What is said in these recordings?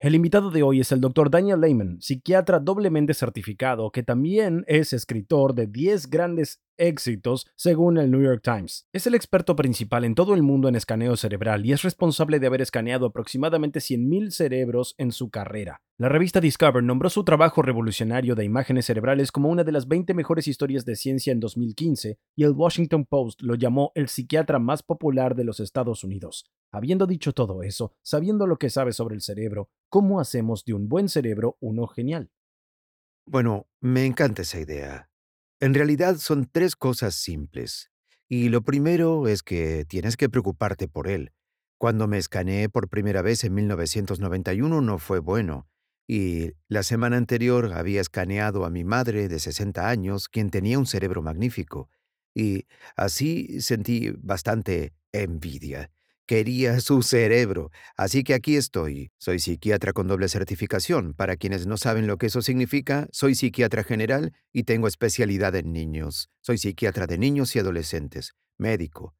El invitado de hoy es el Dr. Daniel Lehman, psiquiatra doblemente certificado que también es escritor de 10 grandes éxitos según el New York Times. Es el experto principal en todo el mundo en escaneo cerebral y es responsable de haber escaneado aproximadamente 100.000 cerebros en su carrera. La revista Discover nombró su trabajo revolucionario de imágenes cerebrales como una de las 20 mejores historias de ciencia en 2015 y el Washington Post lo llamó el psiquiatra más popular de los Estados Unidos. Habiendo dicho todo eso, sabiendo lo que sabe sobre el cerebro, ¿cómo hacemos de un buen cerebro uno genial? Bueno, me encanta esa idea. En realidad son tres cosas simples. Y lo primero es que tienes que preocuparte por él. Cuando me escaneé por primera vez en 1991 no fue bueno. Y la semana anterior había escaneado a mi madre de 60 años, quien tenía un cerebro magnífico. Y así sentí bastante envidia. Quería su cerebro. Así que aquí estoy. Soy psiquiatra con doble certificación. Para quienes no saben lo que eso significa, soy psiquiatra general y tengo especialidad en niños. Soy psiquiatra de niños y adolescentes, médico.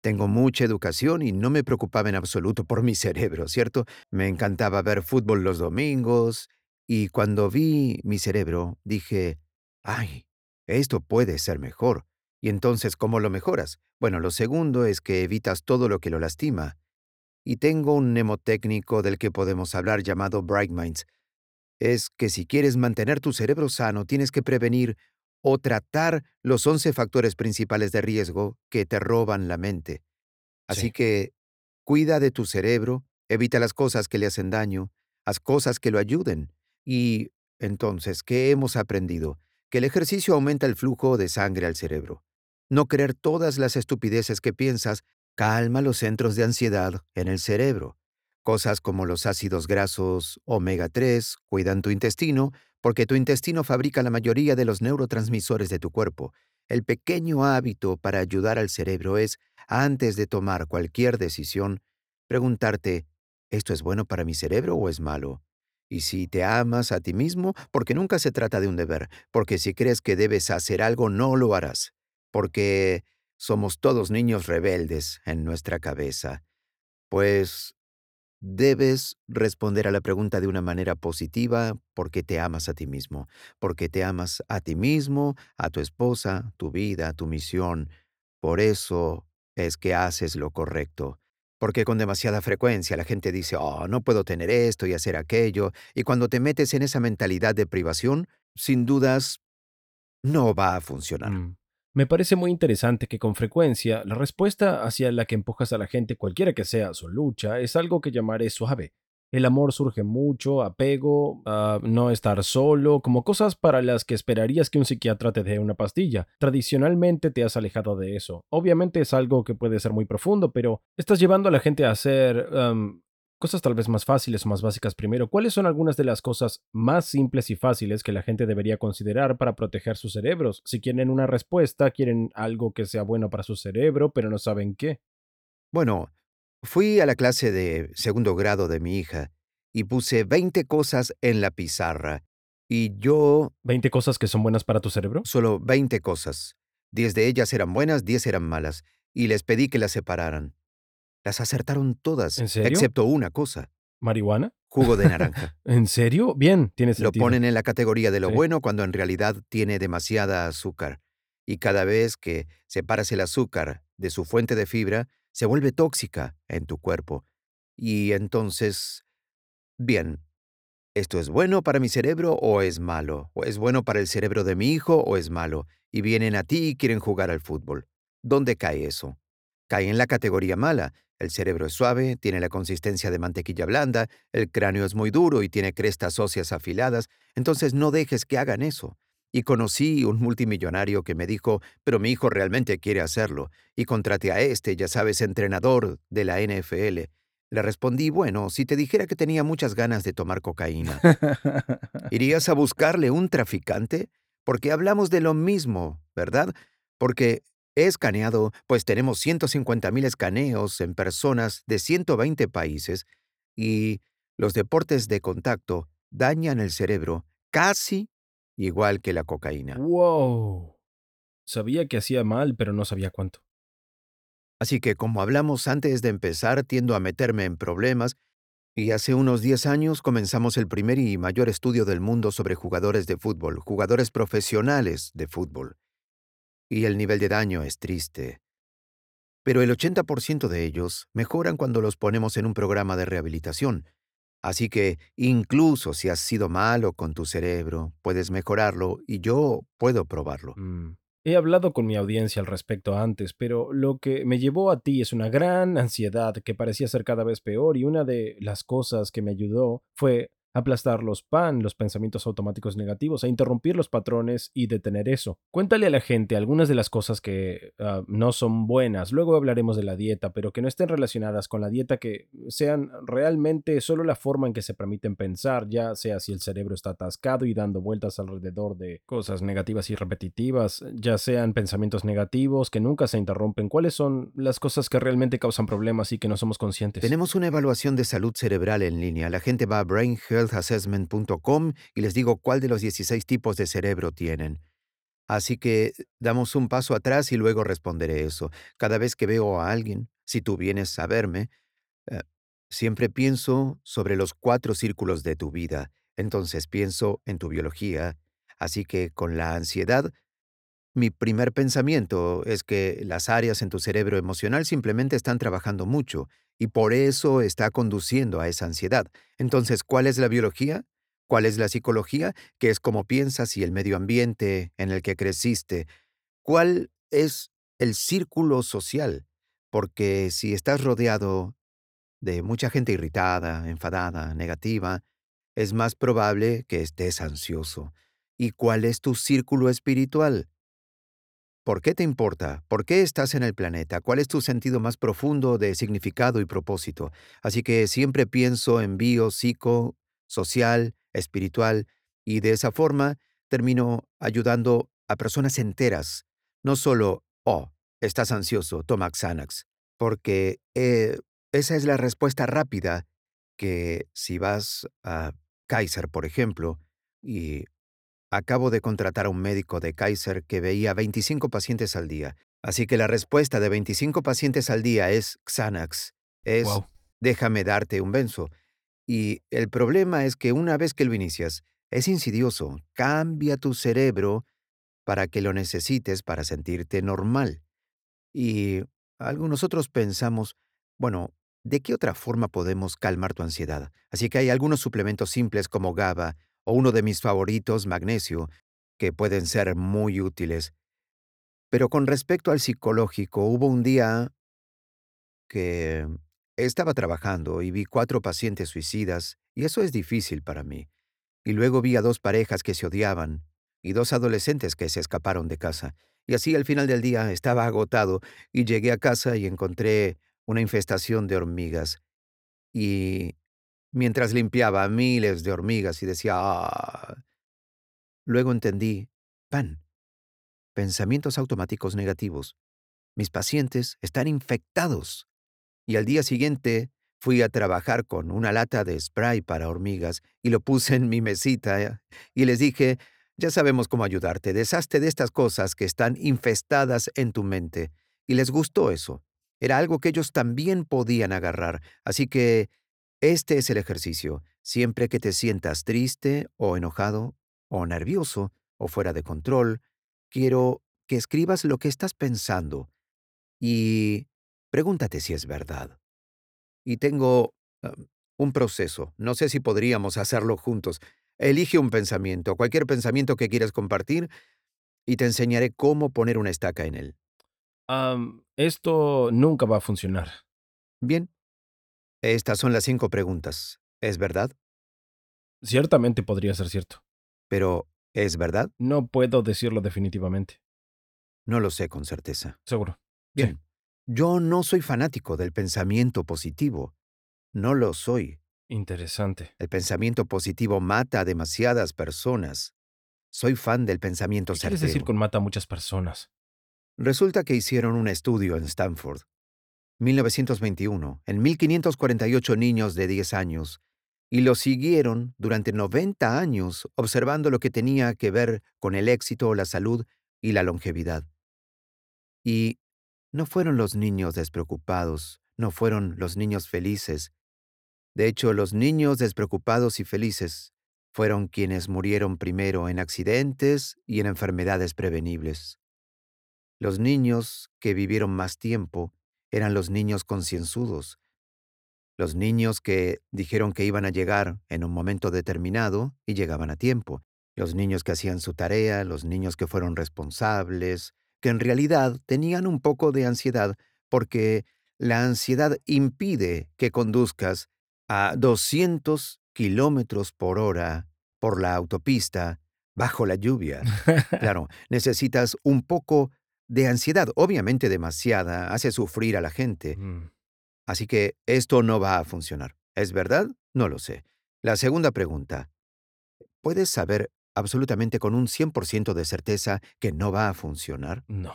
Tengo mucha educación y no me preocupaba en absoluto por mi cerebro, ¿cierto? Me encantaba ver fútbol los domingos y cuando vi mi cerebro dije, ay, esto puede ser mejor. ¿Y entonces cómo lo mejoras? Bueno, lo segundo es que evitas todo lo que lo lastima. Y tengo un mnemotécnico del que podemos hablar llamado Bright Minds. Es que si quieres mantener tu cerebro sano, tienes que prevenir o tratar los 11 factores principales de riesgo que te roban la mente. Así Sí. que cuida de tu cerebro, evita las cosas que le hacen daño, haz cosas que lo ayuden. Y entonces, ¿qué hemos aprendido? Que el ejercicio aumenta el flujo de sangre al cerebro. No creer todas las estupideces que piensas calma los centros de ansiedad en el cerebro. Cosas como los ácidos grasos omega 3 cuidan tu intestino porque tu intestino fabrica la mayoría de los neurotransmisores de tu cuerpo. El pequeño hábito para ayudar al cerebro es, antes de tomar cualquier decisión, preguntarte, ¿esto es bueno para mi cerebro o es malo? Y si te amas a ti mismo, porque nunca se trata de un deber, porque si crees que debes hacer algo, no lo harás, porque somos todos niños rebeldes en nuestra cabeza. Pues debes responder a la pregunta de una manera positiva porque te amas a ti mismo, porque te amas a ti mismo, a tu esposa, tu vida, tu misión. Por eso es que haces lo correcto. Porque con demasiada frecuencia la gente dice, oh, no puedo tener esto y hacer aquello, y cuando te metes en esa mentalidad de privación, sin dudas, no va a funcionar. Mm. Me parece muy interesante que con frecuencia la respuesta hacia la que empujas a la gente, cualquiera que sea su lucha, es algo que llamaré suave. El amor surge mucho, apego, ah, no estar solo, como cosas para las que esperarías que un psiquiatra te dé una pastilla. Tradicionalmente te has alejado de eso. Obviamente es algo que puede ser muy profundo, pero estás llevando a la gente a hacer cosas tal vez más fáciles o más básicas primero. ¿Cuáles son algunas de las cosas más simples y fáciles que la gente debería considerar para proteger sus cerebros? Si quieren una respuesta, quieren algo que sea bueno para su cerebro, pero no saben qué. Bueno, fui a la clase de segundo grado de mi hija y puse 20 cosas en la pizarra. Y yo, ¿20 cosas que son buenas para tu cerebro? solo 20 cosas. 10 de ellas eran buenas, 10 eran malas. Y les pedí que las separaran. Las acertaron todas, ¿En serio? excepto una cosa, ¿Marihuana? jugo de naranja. ¿En serio? Bien, tiene Lo sentido. ponen en la categoría de lo Sí. bueno cuando en realidad tiene demasiada azúcar. Y cada vez que separas el azúcar de su fuente de fibra, se vuelve tóxica en tu cuerpo. Y entonces, bien, ¿esto es bueno para mi cerebro o es malo? ¿O es bueno para el cerebro de mi hijo o es malo? Y vienen a ti y quieren jugar al fútbol. ¿Dónde cae eso? Cae en la categoría mala. El cerebro es suave, tiene la consistencia de mantequilla blanda, el cráneo es muy duro y tiene crestas óseas afiladas, entonces no dejes que hagan eso. Y conocí un multimillonario que me dijo, pero mi hijo realmente quiere hacerlo, y contraté a este, ya sabes, entrenador de la NFL. Le respondí, bueno, si te dijera que tenía muchas ganas de tomar cocaína, ¿irías a buscarle un traficante? Porque hablamos de lo mismo, ¿verdad? Porque he escaneado, pues tenemos 150.000 escaneos en personas de 120 países, y los deportes de contacto dañan el cerebro casi igual que la cocaína. ¡Wow! Sabía que hacía mal, pero no sabía cuánto. Así que, como hablamos antes de empezar, tiendo a meterme en problemas, y hace unos 10 años comenzamos el primer y mayor estudio del mundo sobre jugadores de fútbol, jugadores profesionales de fútbol. Y el nivel de daño es triste. Pero el 80% de ellos mejoran cuando los ponemos en un programa de rehabilitación, Así que, incluso si has sido malo con tu cerebro, puedes mejorarlo y yo puedo probarlo. Mm. He hablado con mi audiencia al respecto antes, pero lo que me llevó a ti es una gran ansiedad que parecía ser cada vez peor y una de las cosas que me ayudó fue aplastar los PAN, los pensamientos automáticos negativos, e interrumpir los patrones y detener eso. Cuéntale a la gente algunas de las cosas que ah, no son buenas, luego hablaremos de la dieta, pero que no estén relacionadas con la dieta, que sean realmente solo la forma en que se permiten pensar, ya sea si el cerebro está atascado y dando vueltas alrededor de cosas negativas y repetitivas, ya sean pensamientos negativos que nunca se interrumpen, cuáles son las cosas que realmente causan problemas y que no somos conscientes. Tenemos una evaluación de salud cerebral en línea. La gente va a Brain Health healthassessment.com y les digo cuál de los 16 tipos de cerebro tienen. Así que damos un paso atrás y luego responderé eso. Cada vez que veo a alguien, si tú vienes a verme, eh, siempre pienso sobre los cuatro círculos de tu vida. Entonces pienso en tu biología. Así que con la ansiedad, mi primer pensamiento es que las áreas en tu cerebro emocional simplemente están trabajando mucho y por eso está conduciendo a esa ansiedad. Entonces, ¿cuál es la biología? ¿Cuál es la psicología? ¿Qué es cómo piensas y el medio ambiente en el que creciste? ¿Cuál es el círculo social? Porque si estás rodeado de mucha gente irritada, enfadada, negativa, es más probable que estés ansioso. ¿Y cuál es tu círculo espiritual? ¿Por qué te importa? ¿Por qué estás en el planeta? ¿Cuál es tu sentido más profundo de significado y propósito? Así que siempre pienso en bio, psico, social, espiritual, y de esa forma termino ayudando a personas enteras, no solo, oh, estás ansioso, toma Xanax, porque eh, esa es la respuesta rápida que si vas a Kaiser, por ejemplo, y Acabo de contratar a un médico de Kaiser que veía 25 pacientes al día. Así que la respuesta de 25 pacientes al día es Xanax. Es déjame darte un benzo. Y el problema es que una vez que lo inicias, es insidioso. Cambia tu cerebro para que lo necesites para sentirte normal. Y algunos otros pensamos, bueno, ¿de qué otra forma podemos calmar tu ansiedad? Así que hay algunos suplementos simples como GABA o uno de mis favoritos, magnesio, que pueden ser muy útiles. Pero con respecto al psicológico, hubo un día que estaba trabajando y vi cuatro pacientes suicidas, y eso es difícil para mí. Y luego vi a dos parejas que se odiaban y dos adolescentes que se escaparon de casa. Y así al final del día estaba agotado y llegué a casa y encontré una infestación de hormigas. Y mientras limpiaba miles de hormigas y decía, ah. Luego entendí, pan, pensamientos automáticos negativos. Mis pacientes están infectados. Y al día siguiente fui a trabajar con una lata de spray para hormigas y lo puse en mi mesita y les dije, ya sabemos cómo ayudarte, deshazte de estas cosas que están infestadas en tu mente. Y les gustó eso. Era algo que ellos también podían agarrar. Así que este es el ejercicio. Siempre que te sientas triste o enojado o nervioso o fuera de control, quiero que escribas lo que estás pensando. y pregúntate si es verdad. Y tengo ah, un proceso. No sé si podríamos hacerlo juntos. Elige un pensamiento, cualquier pensamiento que quieras compartir, y te enseñaré cómo poner una estaca en él. Esto nunca va a funcionar. Bien. Estas son las cinco preguntas. ¿Es verdad? Ciertamente podría ser cierto. Pero, ¿es verdad? No puedo decirlo definitivamente. No lo sé con certeza. Seguro. Bien. Yo no soy fanático del pensamiento positivo. No lo soy. Interesante. El pensamiento positivo mata a demasiadas personas. Soy fan del pensamiento ¿Qué quieres certero. decir con mata a muchas personas? Resulta que hicieron un estudio en Stanford. 1921, en 1548 niños de 10 años, y los siguieron durante 90 años observando lo que tenía que ver con el éxito, la salud y la longevidad. Y no fueron los niños despreocupados, no fueron los niños felices. De hecho, los niños despreocupados y felices fueron quienes murieron primero en accidentes y en enfermedades prevenibles. Los niños que vivieron más tiempo eran los niños concienzudos, los niños que dijeron que iban a llegar en un momento determinado y llegaban a tiempo, los niños que hacían su tarea, los niños que fueron responsables, que en realidad tenían un poco de ansiedad porque la ansiedad impide que conduzcas a 200 kilómetros por hora por la autopista bajo la lluvia. Claro, necesitas un poco de ansiedad, obviamente demasiada, hace sufrir a la gente. Mm, Así que esto no va a funcionar. ¿Es verdad? No lo sé. La segunda pregunta. ¿Puedes saber absolutamente con un 100% de certeza que no va a funcionar? no.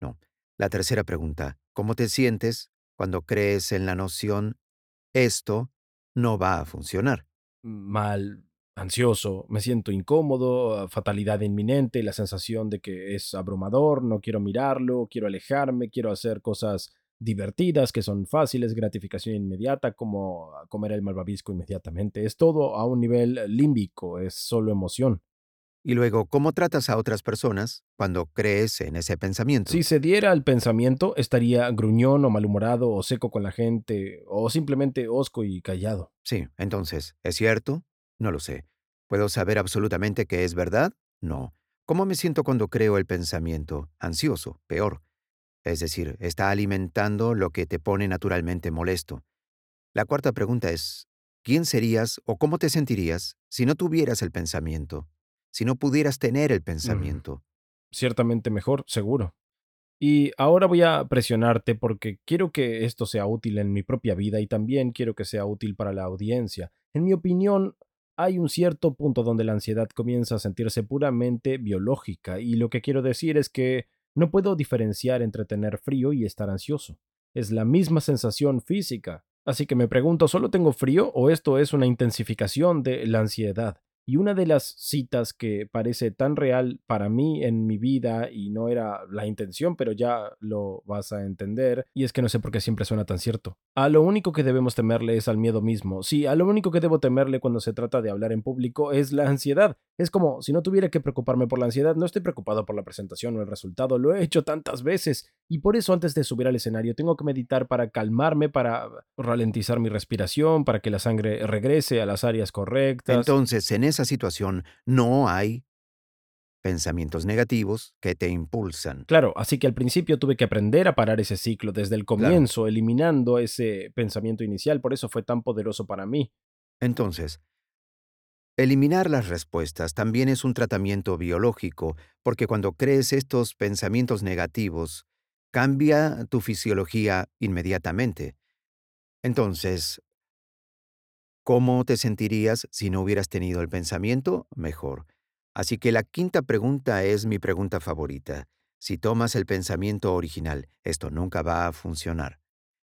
No. La tercera pregunta. ¿Cómo te sientes cuando crees en la noción esto no va a funcionar? Mal, ansioso, me siento incómodo, fatalidad inminente, la sensación de que es abrumador, no quiero mirarlo, quiero alejarme, quiero hacer cosas divertidas que son fáciles, gratificación inmediata, como comer el malvavisco inmediatamente. Es todo a un nivel límbico, es solo emoción. Y luego, ¿cómo tratas a otras personas cuando crees en ese pensamiento? Si se diera al pensamiento, estaría gruñón o malhumorado o seco con la gente o simplemente hosco y callado. Sí, entonces, ¿es cierto? No lo sé. ¿Puedo saber absolutamente que es verdad? No. ¿Cómo me siento cuando creo el pensamiento? Ansioso, peor. Es decir, está alimentando lo que te pone naturalmente molesto. La cuarta pregunta es, ¿quién serías o cómo te sentirías si no tuvieras el pensamiento? Si no pudieras tener el pensamiento. ciertamente mejor, seguro. Y ahora voy a presionarte porque quiero que esto sea útil en mi propia vida y también quiero que sea útil para la audiencia. En mi opinión, hay un cierto punto donde la ansiedad comienza a sentirse puramente biológica y lo que quiero decir es que no puedo diferenciar entre tener frío y estar ansioso. Es la misma sensación física. Así que me pregunto, ¿solo tengo frío o esto es una intensificación de la ansiedad? Y una de las citas que parece tan real para mí en mi vida y no era la intención, pero ya lo vas a entender, y es que no sé por qué siempre suena tan cierto. A lo único que debemos temerle es al miedo mismo. Sí, a lo único que debo temerle cuando se trata de hablar en público es la ansiedad. Es como si no tuviera que preocuparme por la ansiedad, no estoy preocupado por la presentación o el resultado, lo he hecho tantas veces. Y por eso antes de subir al escenario tengo que meditar para calmarme, para ralentizar mi respiración, para que la sangre regrese a las áreas correctas. Entonces, en esa situación no hay pensamientos negativos que te impulsan. Claro, así que al principio tuve que aprender a parar ese ciclo desde el comienzo, eliminando ese pensamiento inicial, por eso fue tan poderoso para mí. Entonces, eliminar las respuestas también es un tratamiento biológico, porque cuando crees estos pensamientos negativos, cambia tu fisiología inmediatamente. Entonces, ¿cómo te sentirías si no hubieras tenido el pensamiento? Mejor. Así que la quinta pregunta es mi pregunta favorita. Si tomas el pensamiento original, esto nunca va a funcionar.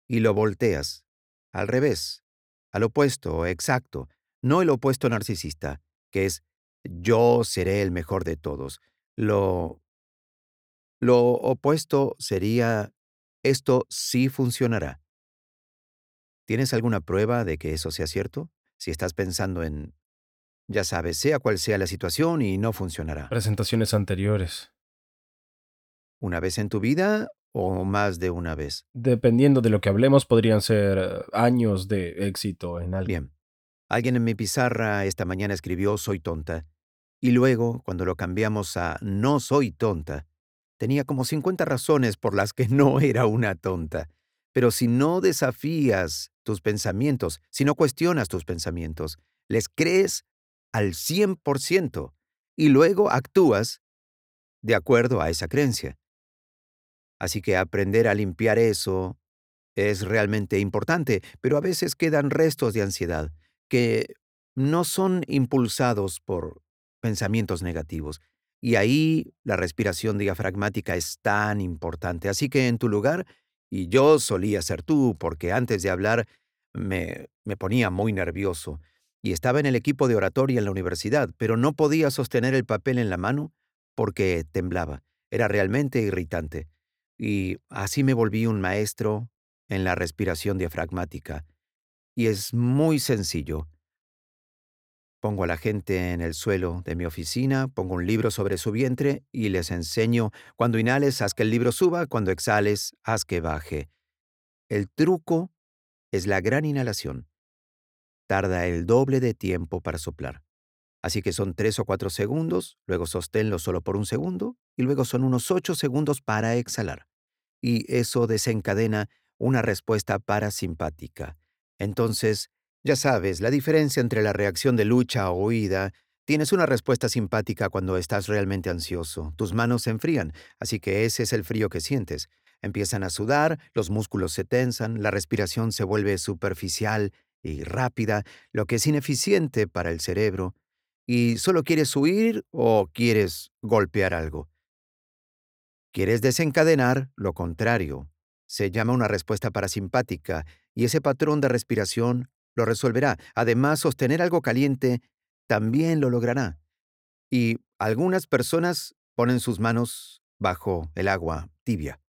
Y lo volteas. Al revés. Al opuesto, exacto. No el opuesto narcisista, que es yo seré el mejor de todos. Lo... Lo opuesto sería esto sí funcionará. ¿Tienes alguna prueba de que eso sea cierto? Si estás pensando en... Ya sabes, sea cual sea la situación y no funcionará. Presentaciones anteriores. ¿Una vez en tu vida o más de una vez. Dependiendo de lo que hablemos, podrían ser eh, años de éxito en algo. Bien. Alguien en mi pizarra esta mañana escribió soy tonta. Y luego, cuando lo cambiamos a no soy tonta, tenía como 50 razones por las que no era una tonta. Pero si no desafías tus pensamientos, si no cuestionas tus pensamientos, les crees al 100% y luego actúas de acuerdo a esa creencia. Así que aprender a limpiar eso es realmente importante, pero a veces quedan restos de ansiedad que no son impulsados por pensamientos negativos. Y ahí la respiración diafragmática es tan importante. Así que en tu lugar, y yo solía ser tú, porque antes de hablar me, me ponía muy nervioso, y estaba en el equipo de oratoria en la universidad, pero no podía sostener el papel en la mano porque temblaba. Era realmente irritante. Y así me volví un maestro en la respiración diafragmática. Y es muy sencillo. Pongo a la gente en el suelo de mi oficina, pongo un libro sobre su vientre y les enseño, cuando inhales, haz que el libro suba, cuando exhales, haz que baje. El truco es la gran inhalación. Tarda el doble de tiempo para soplar. Así que son tres o cuatro segundos, luego sosténlo solo por un segundo y luego son unos ocho segundos para exhalar. Y eso desencadena una respuesta parasimpática. Entonces, ya sabes, la diferencia entre la reacción de lucha o huida, tienes una respuesta simpática cuando estás realmente ansioso. Tus manos se enfrían, así que ese es el frío que sientes. Empiezan a sudar, los músculos se tensan, la respiración se vuelve superficial y rápida, lo que es ineficiente para el cerebro. ¿Y solo quieres huir o quieres golpear algo? Quieres desencadenar lo contrario. Se llama una respuesta parasimpática y ese patrón de respiración lo resolverá. Además, sostener algo caliente también lo logrará. Y algunas personas ponen sus manos bajo el agua tibia.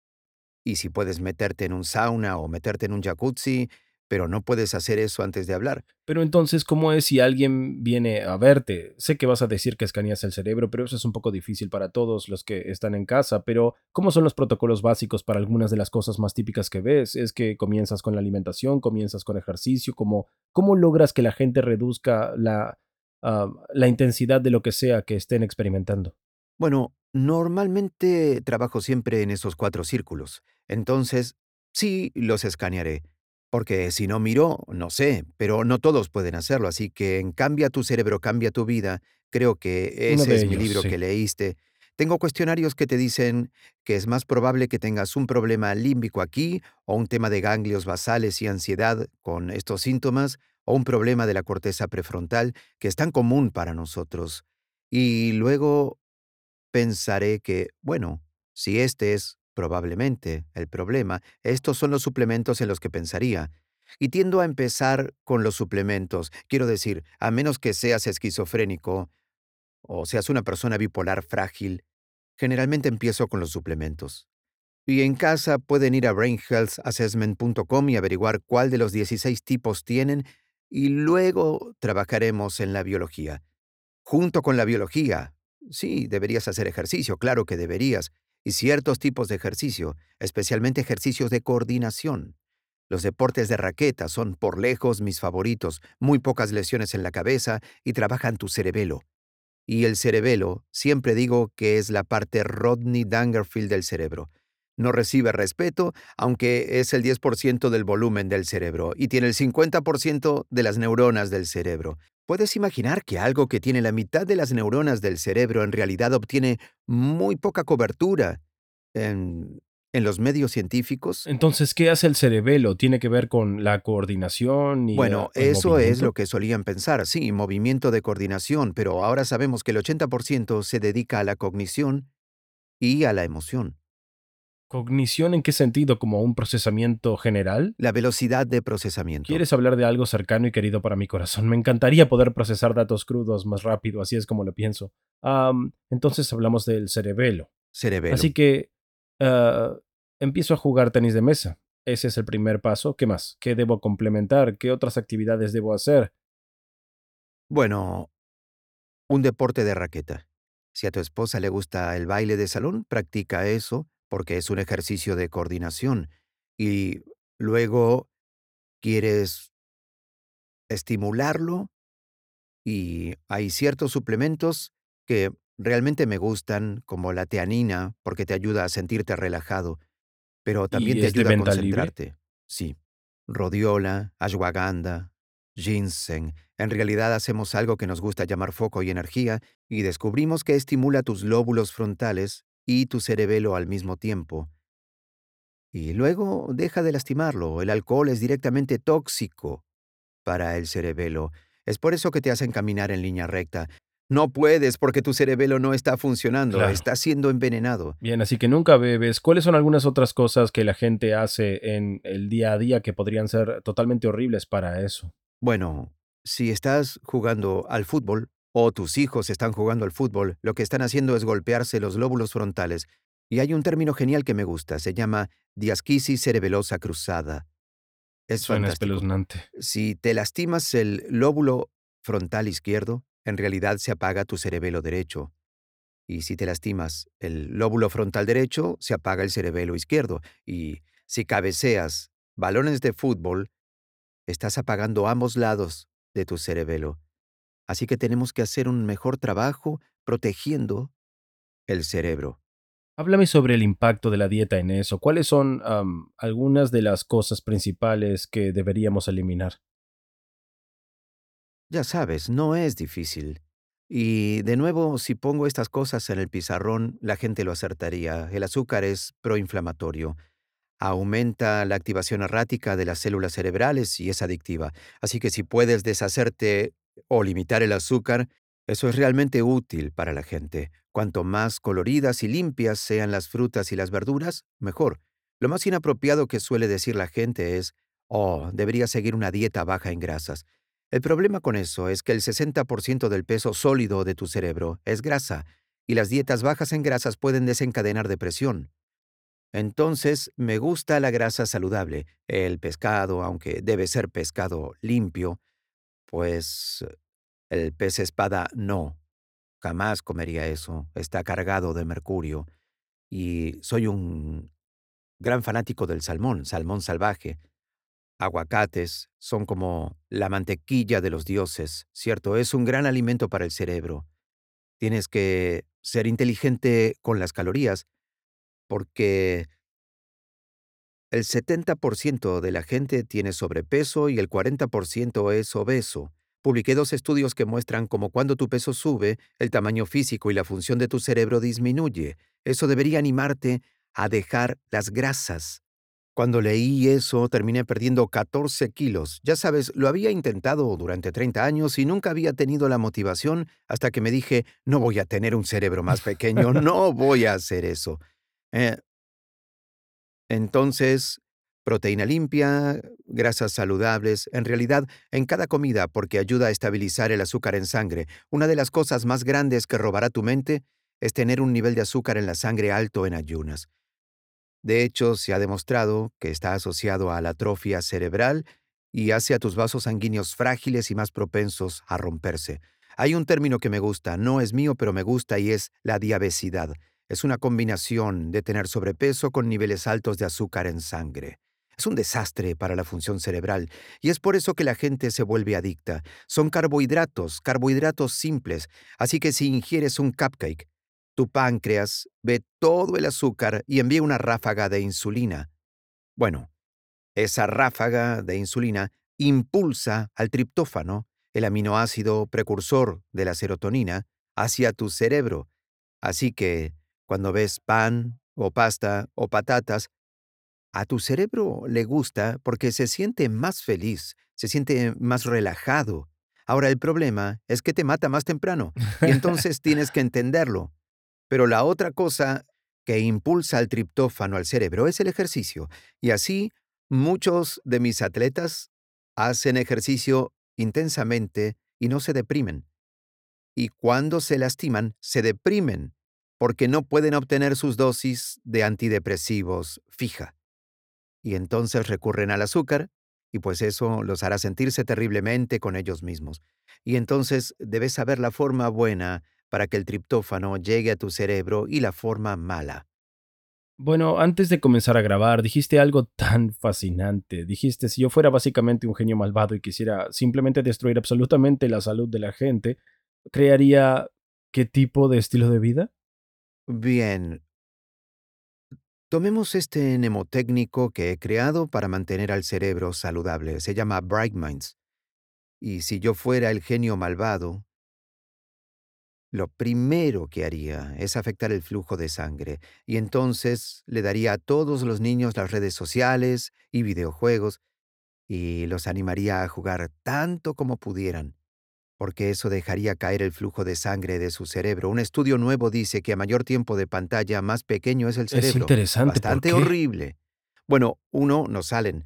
Y si puedes meterte en un sauna o meterte en un jacuzzi, pero no puedes hacer eso antes de hablar. Pero entonces, ¿cómo es si alguien viene a verte? Sé que vas a decir que escaneas el cerebro, pero eso es un poco difícil para todos los que están en casa. Pero, ¿cómo son los protocolos básicos para algunas de las cosas más típicas que ves? ¿Es que comienzas con la alimentación, comienzas con ejercicio? ¿Cómo, cómo logras que la gente reduzca la, ah, la intensidad de lo que sea que estén experimentando? Bueno, normalmente trabajo siempre en esos cuatro círculos. Entonces, sí, los escanearé. Porque si no miro, no sé, pero no todos pueden hacerlo, así que en Cambia tu cerebro, cambia tu vida, creo que ese es mi libro sí. que leíste. Tengo cuestionarios que te dicen que es más probable que tengas un problema límbico aquí, o un tema de ganglios basales y ansiedad con estos síntomas, o un problema de la corteza prefrontal, que es tan común para nosotros. Y luego pensaré que, bueno, si este es probablemente el problema, estos son los suplementos en los que pensaría. Y tiendo a empezar con los suplementos. Quiero decir, a menos que seas esquizofrénico o seas una persona bipolar frágil, generalmente empiezo con los suplementos. Y en casa pueden ir a brainhealthassessment.com y averiguar cuál de los 16 tipos tienen y luego trabajaremos en la biología. Junto con la biología, sí, deberías hacer ejercicio, claro que deberías, y ciertos tipos de ejercicio, especialmente ejercicios de coordinación. Los deportes de raqueta son por lejos mis favoritos, muy pocas lesiones en la cabeza y trabajan tu cerebelo. Y el cerebelo, siempre digo que es la parte Rodney Dangerfield del cerebro. No recibe respeto, aunque es el 10% del volumen del cerebro y tiene el 50% de las neuronas del cerebro. ¿Puedes imaginar que algo que tiene la mitad de las neuronas del cerebro en realidad obtiene muy poca cobertura en, en los medios científicos? Entonces, ¿qué hace el cerebelo? ¿Tiene que ver con la coordinación y Bueno, el eso es lo que solían pensar, sí, movimiento de coordinación, pero ahora sabemos que el 80% se dedica a la cognición y a la emoción. ¿Cognición en qué sentido? ¿Como un procesamiento general? La velocidad de procesamiento. ¿Quieres hablar de algo cercano y querido para mi corazón? Me encantaría poder procesar datos crudos más rápido, así es como lo pienso. Entonces hablamos del cerebelo. Cerebelo. Así que ah, empiezo a jugar tenis de mesa. Ese es el primer paso. ¿Qué más? ¿Qué debo complementar? ¿Qué otras actividades debo hacer? Bueno, un deporte de raqueta. Si a tu esposa le gusta el baile de salón, practica eso, porque es un ejercicio de coordinación. Y luego quieres estimularlo y hay ciertos suplementos que realmente me gustan, como la teanina, porque te ayuda a sentirte relajado, pero también ¿Y te ayuda a venta libre? concentrarte. Sí, rodiola, ashwagandha, ginseng. En realidad hacemos algo que nos gusta llamar foco y energía y descubrimos que estimula tus lóbulos frontales y tu cerebelo al mismo tiempo. Y luego deja de lastimarlo. El alcohol es directamente tóxico para el cerebelo. Es por eso que te hacen caminar en línea recta. No puedes porque tu cerebelo no está funcionando, Claro. está siendo envenenado. Bien, así que nunca bebes. ¿Cuáles son algunas otras cosas que la gente hace en el día a día que podrían ser totalmente horribles para eso? Bueno, si estás jugando al fútbol o tus hijos están jugando al fútbol, lo que están haciendo es golpearse los lóbulos frontales. Y hay un término genial que me gusta, se llama diasquisis cerebelosa cruzada. Es Suena fantástico. espeluznante. Si te lastimas el lóbulo frontal izquierdo, en realidad se apaga tu cerebelo derecho. Y si te lastimas el lóbulo frontal derecho, se apaga el cerebelo izquierdo. Y si cabeceas balones de fútbol, estás apagando ambos lados de tu cerebelo. Así que tenemos que hacer un mejor trabajo protegiendo el cerebro. Háblame sobre el impacto de la dieta en eso. ¿Cuáles son algunas de las cosas principales que deberíamos eliminar? Ya sabes, no es difícil. Y de nuevo, si pongo estas cosas en el pizarrón, la gente lo acertaría. El azúcar es proinflamatorio. Aumenta la activación errática de las células cerebrales y es adictiva. Así que si puedes deshacerte o limitar el azúcar, eso es realmente útil para la gente. Cuanto más coloridas y limpias sean las frutas y las verduras, mejor. Lo más inapropiado que suele decir la gente es, oh, debería seguir una dieta baja en grasas. El problema con eso es que el 60% del peso sólido de tu cerebro es grasa, y las dietas bajas en grasas pueden desencadenar depresión. Entonces, me gusta la grasa saludable. El pescado, aunque debe ser pescado limpio, pues el pez espada no. Jamás comería eso. Está cargado de mercurio. Y soy un gran fanático del salmón, salmón salvaje. Aguacates son como la mantequilla de los dioses, ¿cierto? Es un gran alimento para el cerebro. Tienes que ser inteligente con las calorías, porque el 70% de la gente tiene sobrepeso y el 40% es obeso. Publiqué dos estudios que muestran cómo cuando tu peso sube, el tamaño físico y la función de tu cerebro disminuye. Eso debería animarte a dejar las grasas. Cuando leí eso, terminé perdiendo 14 kilos. Ya sabes, lo había intentado durante 30 años y nunca había tenido la motivación hasta que me dije, no voy a tener un cerebro más pequeño, no voy a hacer eso. Eh, entonces, proteína limpia, grasas saludables, en realidad, en cada comida porque ayuda a estabilizar el azúcar en sangre. Una de las cosas más grandes que robará tu mente es tener un nivel de azúcar en la sangre alto en ayunas. De hecho, se ha demostrado que está asociado a la atrofia cerebral y hace a tus vasos sanguíneos frágiles y más propensos a romperse. Hay un término que me gusta, no es mío, pero me gusta y es la diabesidad. Es una combinación de tener sobrepeso con niveles altos de azúcar en sangre. Es un desastre para la función cerebral y es por eso que la gente se vuelve adicta. Son carbohidratos, carbohidratos simples, así que si ingieres un cupcake, tu páncreas ve todo el azúcar y envía una ráfaga de insulina. Bueno, esa ráfaga de insulina impulsa al triptófano, el aminoácido precursor de la serotonina, hacia tu cerebro. Así que, cuando ves pan o pasta o patatas, a tu cerebro le gusta porque se siente más feliz, se siente más relajado. Ahora el problema es que te mata más temprano y entonces tienes que entenderlo. Pero la otra cosa que impulsa el triptófano al cerebro es el ejercicio. Y así, muchos de mis atletas hacen ejercicio intensamente y no se deprimen. Y cuando se lastiman, se deprimen porque no pueden obtener sus dosis de antidepresivos fija. Y entonces recurren al azúcar, y pues eso los hará sentirse terriblemente con ellos mismos. Y entonces debes saber la forma buena para que el triptófano llegue a tu cerebro y la forma mala. Bueno, antes de comenzar a grabar, dijiste algo tan fascinante. Dijiste, si yo fuera básicamente un genio malvado y quisiera simplemente destruir absolutamente la salud de la gente, ¿crearía qué tipo de estilo de vida? Bien, tomemos este mnemotécnico que he creado para mantener al cerebro saludable. Se llama Bright Minds. Y si yo fuera el genio malvado, lo primero que haría es afectar el flujo de sangre, y entonces le daría a todos los niños las redes sociales y videojuegos, y los animaría a jugar tanto como pudieran, porque eso dejaría caer el flujo de sangre de su cerebro. Un estudio nuevo dice que a mayor tiempo de pantalla, más pequeño es el Es cerebro. interesante. ¿por Bastante qué? horrible. Bueno, uno, no salen,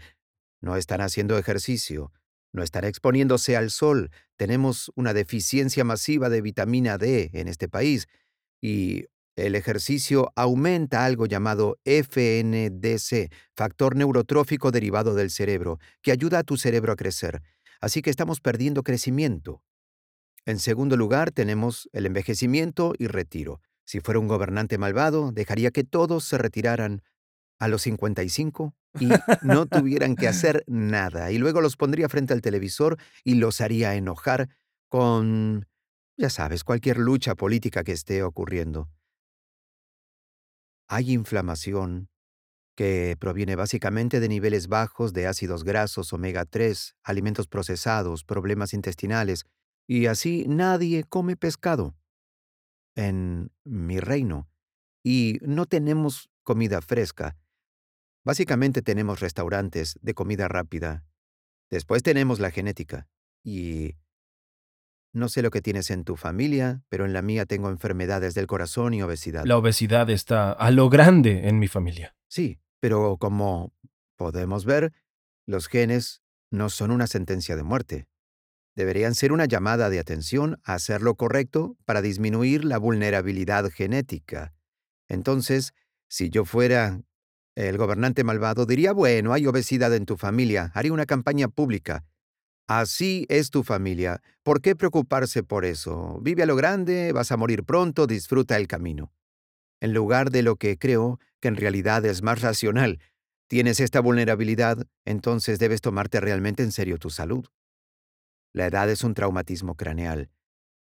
no están haciendo ejercicio, no están exponiéndose al sol. Tenemos una deficiencia masiva de vitamina D en este país y el ejercicio aumenta algo llamado FNDC, factor neurotrófico derivado del cerebro, que ayuda a tu cerebro a crecer. Así que estamos perdiendo crecimiento. En segundo lugar, tenemos el envejecimiento y retiro. Si fuera un gobernante malvado, dejaría que todos se retiraran a los 55 y no tuvieran que hacer nada. Y luego los pondría frente al televisor y los haría enojar con, ya sabes, cualquier lucha política que esté ocurriendo. Hay inflamación que proviene básicamente de niveles bajos de ácidos grasos omega 3, alimentos procesados, problemas intestinales, y así nadie come pescado en mi reino. Y no tenemos comida fresca. Básicamente tenemos restaurantes de comida rápida. Después tenemos la genética. Y no sé lo que tienes en tu familia, pero en la mía tengo enfermedades del corazón y obesidad. La obesidad está a lo grande en mi familia. Sí, pero como podemos ver, los genes no son una sentencia de muerte. Deberían ser una llamada de atención a hacer lo correcto para disminuir la vulnerabilidad genética. Entonces, si yo fuera el gobernante malvado, diría, bueno, hay obesidad en tu familia, haría una campaña pública. Así es tu familia. ¿Por qué preocuparse por eso? Vive a lo grande, vas a morir pronto, disfruta el camino. En lugar de lo que creo que en realidad es más racional. Tienes esta vulnerabilidad, entonces debes tomarte realmente en serio tu salud. La edad es un traumatismo craneal.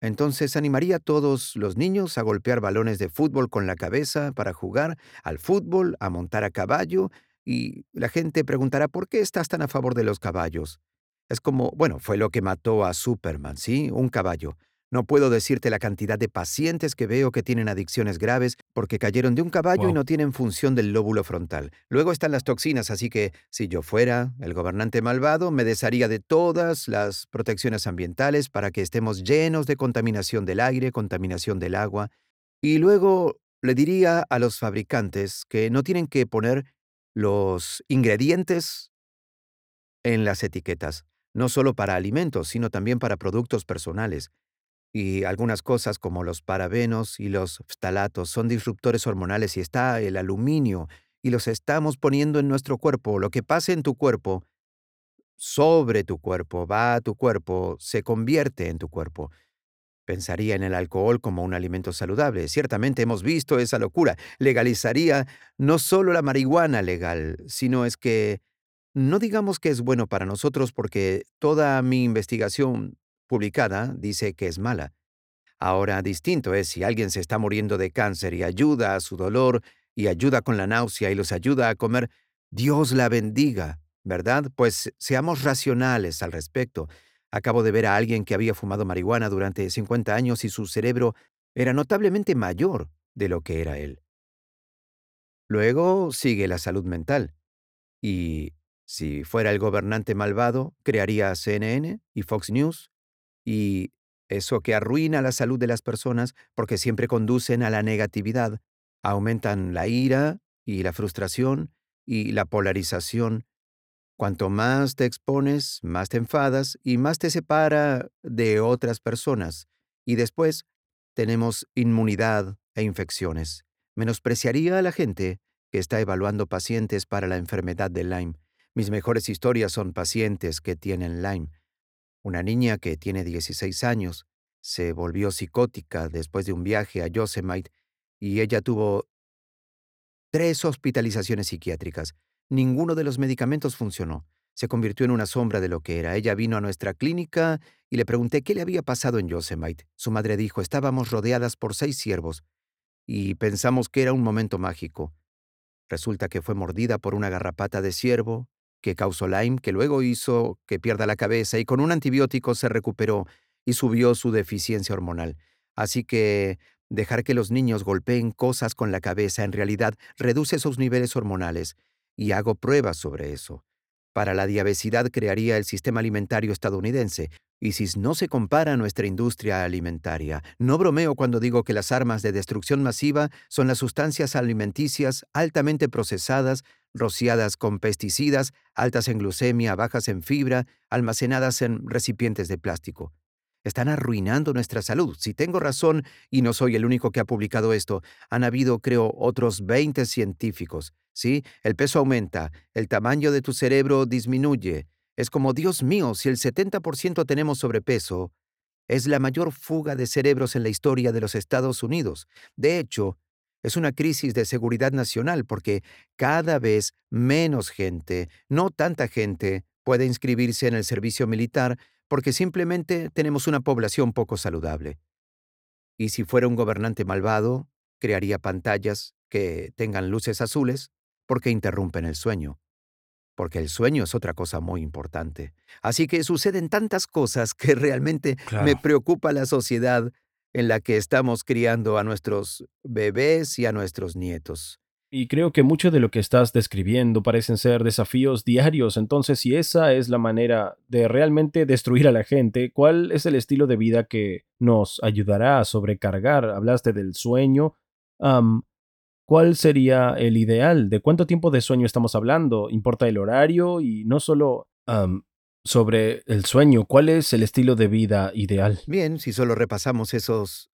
Entonces animaría a todos los niños a golpear balones de fútbol con la cabeza para jugar al fútbol, a montar a caballo, y la gente preguntará ¿por qué estás tan a favor de los caballos? Es como, bueno, fue lo que mató a Superman, ¿sí? Un caballo. No puedo decirte la cantidad de pacientes que veo que tienen adicciones graves porque cayeron de un caballo y no tienen función del lóbulo frontal. Luego están las toxinas, así que si yo fuera el gobernante malvado, me desharía de todas las protecciones ambientales para que estemos llenos de contaminación del aire, contaminación del agua. Y luego le diría a los fabricantes que no tienen que poner los ingredientes en las etiquetas, no solo para alimentos, sino también para productos personales. Y algunas cosas como los parabenos y los phtalatos son disruptores hormonales y está el aluminio y los estamos poniendo en nuestro cuerpo. Lo que pase en tu cuerpo, sobre tu cuerpo, va a tu cuerpo, se convierte en tu cuerpo. Pensaría en el alcohol como un alimento saludable. Ciertamente hemos visto esa locura. Legalizaría no solo la marihuana legal, sino es que no digamos que es bueno para nosotros porque toda mi investigación publicada dice que es mala. Ahora, distinto es si alguien se está muriendo de cáncer y ayuda a su dolor y ayuda con la náusea y los ayuda a comer, Dios la bendiga, ¿verdad? Pues seamos racionales al respecto. Acabo de ver a alguien que había fumado marihuana durante 50 años y su cerebro era notablemente mayor de lo que era él. Luego sigue la salud mental. Y si fuera el gobernante malvado, crearía CNN y Fox News y eso que arruina la salud de las personas porque siempre conducen a la negatividad, aumentan la ira y la frustración y la polarización. Cuanto más te expones, más te enfadas y más te separa de otras personas. Y después tenemos inmunidad e infecciones. Menospreciaría a la gente que está evaluando pacientes para la enfermedad de Lyme. Mis mejores historias son pacientes que tienen Lyme. Una niña que tiene 16 años se volvió psicótica después de un viaje a Yosemite y ella tuvo Tres hospitalizaciones psiquiátricas. Ninguno de los medicamentos funcionó. Se convirtió en una sombra de lo que era. Ella vino a nuestra clínica y le pregunté qué le había pasado en Yosemite. Su madre dijo, estábamos rodeadas por seis ciervos y pensamos que era un momento mágico. Resulta que fue mordida por una garrapata de ciervo que causó Lyme, que luego hizo que pierda la cabeza y con un antibiótico se recuperó y subió su deficiencia hormonal. Así que dejar que los niños golpeen cosas con la cabeza en realidad reduce sus niveles hormonales y hago pruebas sobre eso. Para la diabesidad crearía el sistema alimentario estadounidense, y si no se compara a nuestra industria alimentaria. No bromeo cuando digo que las armas de destrucción masiva son las sustancias alimenticias altamente procesadas, rociadas con pesticidas, altas en glucemia, bajas en fibra, almacenadas en recipientes de plástico. Están arruinando nuestra salud. Si tengo razón, y no soy el único que ha publicado esto, han habido, creo, otros 20 científicos. ¿Sí? El peso aumenta, el tamaño de tu cerebro disminuye. Es como, Dios mío, si el 70% tenemos sobrepeso, es la mayor fuga de cerebros en la historia de los Estados Unidos. De hecho, es una crisis de seguridad nacional porque cada vez menos gente, no tanta gente, puede inscribirse en el servicio militar porque simplemente tenemos una población poco saludable. Y si fuera un gobernante malvado, crearía pantallas que tengan luces azules porque interrumpen el sueño. Porque el sueño es otra cosa muy importante. Así que suceden tantas cosas que realmente me preocupa la sociedad en la que estamos criando a nuestros bebés y a nuestros nietos. Y creo que mucho de lo que estás describiendo parecen ser desafíos diarios. Entonces, si esa es la manera de realmente destruir a la gente, ¿cuál es el estilo de vida que nos ayudará a sobrecargar? Hablaste del sueño. ¿Cuál sería el ideal? ¿De cuánto tiempo de sueño estamos hablando? ¿Importa el horario? Y no solo sobre el sueño, ¿cuál es el estilo de vida ideal? Bien, si solo repasamos esos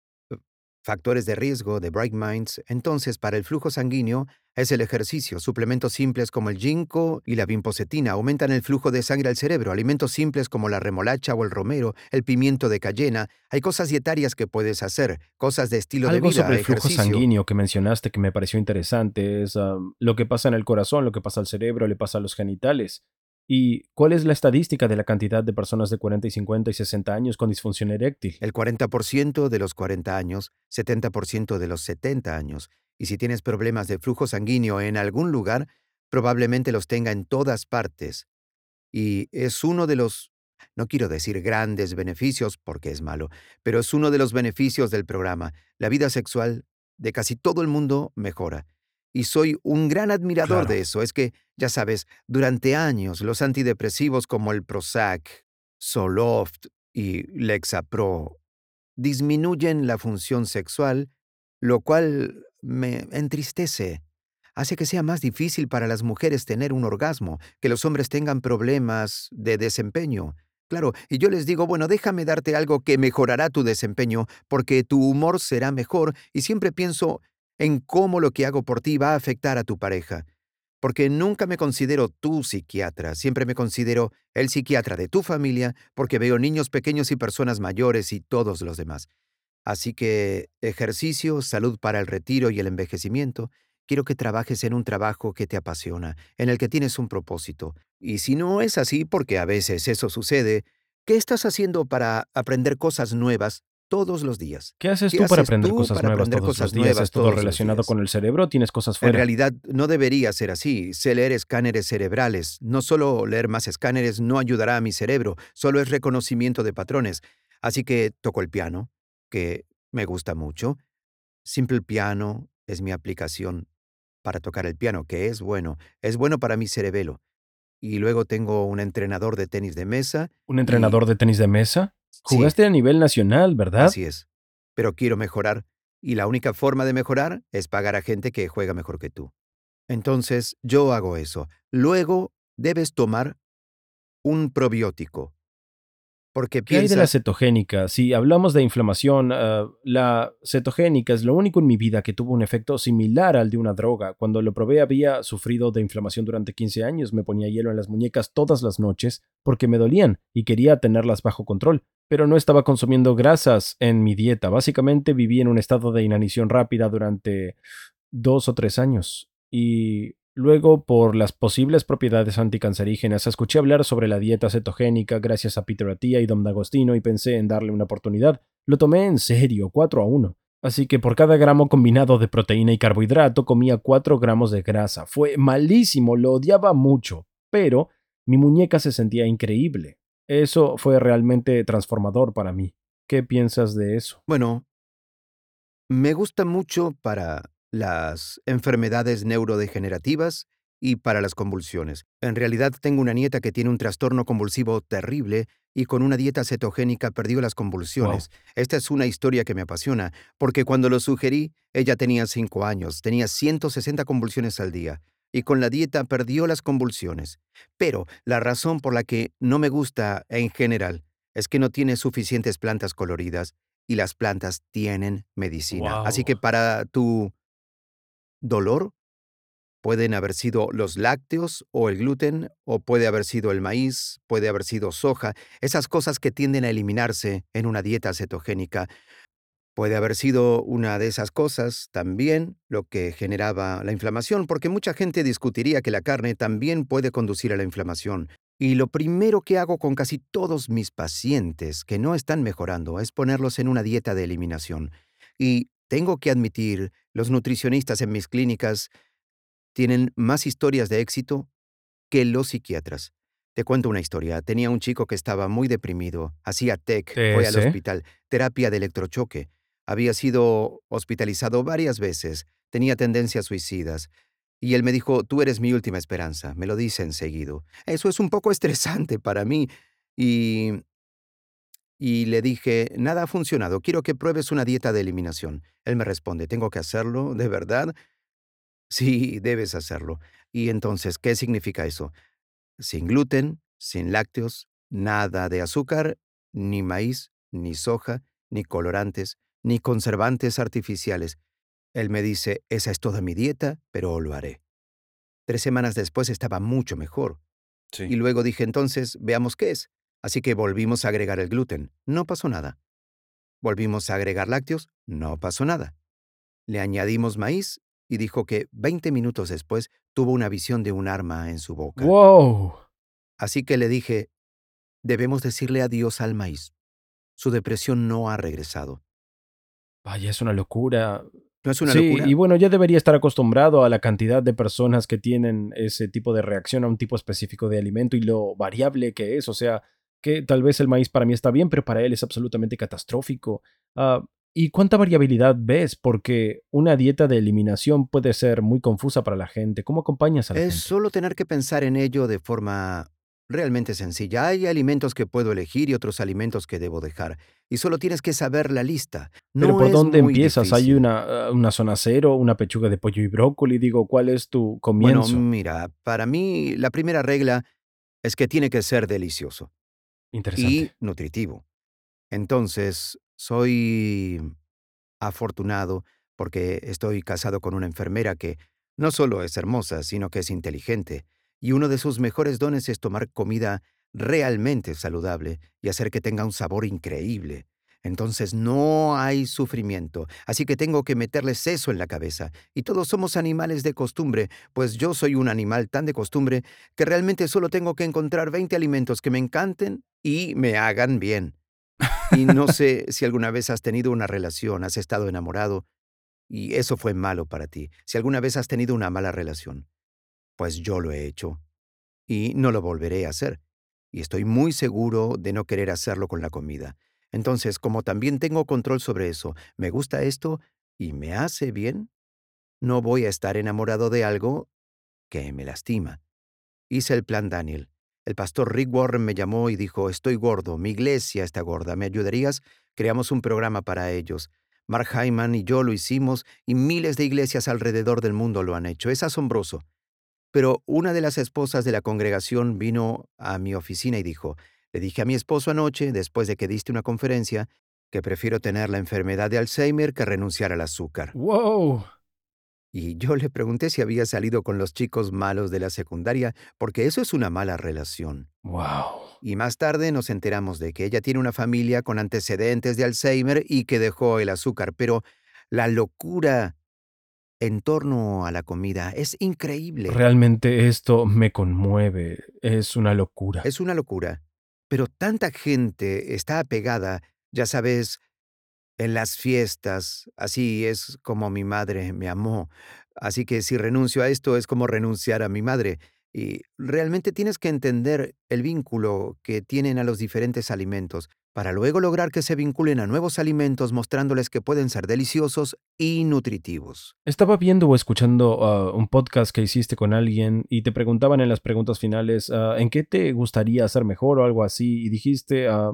factores de riesgo de Bright Minds, entonces para el flujo sanguíneo es el ejercicio, suplementos simples como el ginkgo y la bimpocetina aumentan el flujo de sangre al cerebro, alimentos simples como la remolacha o el romero, el pimiento de cayena, hay cosas dietarias que puedes hacer, cosas de estilo de vida, Algo sobre el flujo sanguíneo que mencionaste que me pareció interesante es lo que pasa en el corazón, lo que pasa al cerebro, le pasa a los genitales. ¿Y cuál es la estadística de la cantidad de personas de 40 y 50 y 60 años con disfunción eréctil? El 40% de los 40 años, 70% de los 70 años. Y si tienes problemas de flujo sanguíneo en algún lugar, probablemente los tenga en todas partes. Y es uno de los, no quiero decir grandes beneficios porque es malo, pero es uno de los beneficios del programa. La vida sexual de casi todo el mundo mejora y soy un gran admirador de eso. Es que, ya sabes, durante años los antidepresivos como el Prozac, Zoloft y Lexapro disminuyen la función sexual, lo cual me entristece. Hace que sea más difícil para las mujeres tener un orgasmo, que los hombres tengan problemas de desempeño. Claro, y yo les digo, bueno, déjame darte algo que mejorará tu desempeño, porque tu humor será mejor, y siempre pienso, en cómo lo que hago por ti va a afectar a tu pareja. Porque nunca me considero tu psiquiatra, siempre me considero el psiquiatra de tu familia, porque veo niños pequeños y personas mayores y todos los demás. Así que ejercicio, salud para el retiro y el envejecimiento, quiero que trabajes en un trabajo que te apasiona, en el que tienes un propósito. Y si no es así, porque a veces eso sucede, ¿qué estás haciendo para aprender cosas nuevas todos los días. ¿Qué haces tú para aprender cosas nuevas todos los días? ¿Es todo relacionado con el cerebro? ¿Tienes cosas fuera? En realidad no debería ser así. Sé leer escáneres cerebrales. No solo leer más escáneres no ayudará a mi cerebro, solo es reconocimiento de patrones. Así que toco el piano, que me gusta mucho. Simple Piano es mi aplicación para tocar el piano, que es bueno. Es bueno para mi cerebelo. Y luego tengo un entrenador de tenis de mesa. ¿Un entrenador de tenis de mesa? Jugaste a nivel nacional, ¿verdad? Así es. Pero quiero mejorar, y la única forma de mejorar es pagar a gente que juega mejor que tú. Entonces, yo hago eso. Luego, debes tomar un probiótico. Porque ¿Qué hay de la cetogénica? Si hablamos de inflamación, ah, la cetogénica es lo único en mi vida que tuvo un efecto similar al de una droga. Cuando lo probé había sufrido de inflamación durante 15 años, me ponía hielo en las muñecas todas las noches porque me dolían y quería tenerlas bajo control, pero no estaba consumiendo grasas en mi dieta. Básicamente viví en un estado de inanición rápida durante dos o tres años. Y luego, por las posibles propiedades anticancerígenas, escuché hablar sobre la dieta cetogénica gracias a Peter Attia y Dom D'Agostino y pensé en darle una oportunidad. Lo tomé en serio, 4 a 1. Así que por cada gramo combinado de proteína y carbohidrato comía 4 gramos de grasa. Fue malísimo, lo odiaba mucho, pero mi muñeca se sentía increíble. Eso fue realmente transformador para mí. ¿Qué piensas de eso? Bueno, me gusta mucho para las enfermedades neurodegenerativas y para las convulsiones. En realidad tengo una nieta que tiene un trastorno convulsivo terrible y con una dieta cetogénica perdió las convulsiones. Esta es una historia que me apasiona, porque cuando lo sugerí, ella tenía 5 años, tenía 160 convulsiones al día, y con la dieta perdió las convulsiones. Pero la razón por la que no me gusta en general es que no tiene suficientes plantas coloridas y las plantas tienen medicina. Así que para tu dolor, pueden haber sido los lácteos o el gluten, o puede haber sido el maíz, puede haber sido soja, esas cosas que tienden a eliminarse en una dieta cetogénica. Puede haber sido una de esas cosas también lo que generaba la inflamación, porque mucha gente discutiría que la carne también puede conducir a la inflamación. Y lo primero que hago con casi todos mis pacientes que no están mejorando es ponerlos en una dieta de eliminación. Y tengo que admitir, los nutricionistas en mis clínicas tienen más historias de éxito que los psiquiatras. Te cuento una historia. Tenía un chico que estaba muy deprimido, hacía TEC, fue al hospital, terapia de electrochoque. Había sido hospitalizado varias veces, tenía tendencias suicidas. Y él me dijo, tú eres mi última esperanza, me lo dice enseguida. Eso es un poco estresante para mí. Y... Y le dije, nada ha funcionado, quiero que pruebes una dieta de eliminación. Él me responde, ¿tengo que hacerlo? ¿De verdad? Sí, debes hacerlo. ¿Y entonces qué significa eso? Sin gluten, sin lácteos, nada de azúcar, ni maíz, ni soja, ni colorantes, ni conservantes artificiales. Él me dice, esa es toda mi dieta, pero lo haré. Tres semanas después estaba mucho mejor. Y luego dije entonces, veamos qué es. Así que volvimos a agregar el gluten. No pasó nada. Volvimos a agregar lácteos. No pasó nada. Le añadimos maíz y dijo que 20 minutos después tuvo una visión de un arma en su boca. ¡Wow! Así que le dije, debemos decirle adiós al maíz. Su depresión no ha regresado. Vaya, es una locura. ¿No es una sí, locura? y bueno, ya debería estar acostumbrado a la cantidad de personas que tienen ese tipo de reacción a un tipo específico de alimento y lo variable que es. O sea, que tal vez el maíz para mí está bien, pero para él es absolutamente catastrófico. Ah, ¿Y cuánta variabilidad ves? Porque una dieta de eliminación puede ser muy confusa para la gente. ¿Cómo acompañas a la Es gente? solo tener que pensar en ello de forma realmente sencilla. Hay alimentos que puedo elegir y otros alimentos que debo dejar. Y solo tienes que saber la lista. No Pero ¿por es dónde muy empiezas? ¿Hay una, ah, una zona cero, una pechuga de pollo y brócoli? Digo, ¿cuál es tu Bueno, comienzo? mira, para mí la primera regla es que tiene que ser delicioso y nutritivo. Entonces, soy afortunado porque estoy casado con una enfermera que no solo es hermosa, sino que es inteligente, y uno de sus mejores dones es tomar comida realmente saludable y hacer que tenga un sabor increíble. Entonces no hay sufrimiento, así que tengo que meterles eso en la cabeza. Y todos somos animales de costumbre, pues yo soy un animal tan de costumbre que realmente solo tengo que encontrar 20 alimentos que me encanten y me hagan bien. Y no sé si alguna vez has tenido una relación, has estado enamorado y eso fue malo para ti. Si alguna vez has tenido una mala relación, pues yo lo he hecho y no lo volveré a hacer. Y estoy muy seguro de no querer hacerlo con la comida. Entonces, como también tengo control sobre eso, me gusta esto y me hace bien, no voy a estar enamorado de algo que me lastima. Hice el plan Daniel. El pastor Rick Warren me llamó y dijo, estoy gordo, mi iglesia está gorda, ¿me ayudarías? Creamos un programa para ellos. Mark Hyman y yo lo hicimos y miles de iglesias alrededor del mundo lo han hecho. Es asombroso. Pero una de las esposas de la congregación vino a mi oficina y dijo, le dije a mi esposo anoche, después de que diste una conferencia, que prefiero tener la enfermedad de Alzheimer que renunciar al azúcar. ¡Wow! Y yo le pregunté si había salido con los chicos malos de la secundaria, porque eso es una mala relación. ¡Wow! Y más tarde nos enteramos de que ella tiene una familia con antecedentes de Alzheimer y que dejó el azúcar. Pero la locura en torno a la comida. Es increíble. Realmente esto me conmueve. Es una locura. Es una locura. Pero tanta gente está apegada, ya sabes, en las fiestas. Así es como mi madre me amó. Así que si renuncio a esto es como renunciar a mi madre. Y realmente tienes que entender el vínculo que tienen a los diferentes alimentos para luego lograr que se vinculen a nuevos alimentos mostrándoles que pueden ser deliciosos y nutritivos. Estaba viendo o escuchando ah, un podcast que hiciste con alguien y te preguntaban en las preguntas finales ah, en qué te gustaría hacer mejor o algo así y dijiste ah,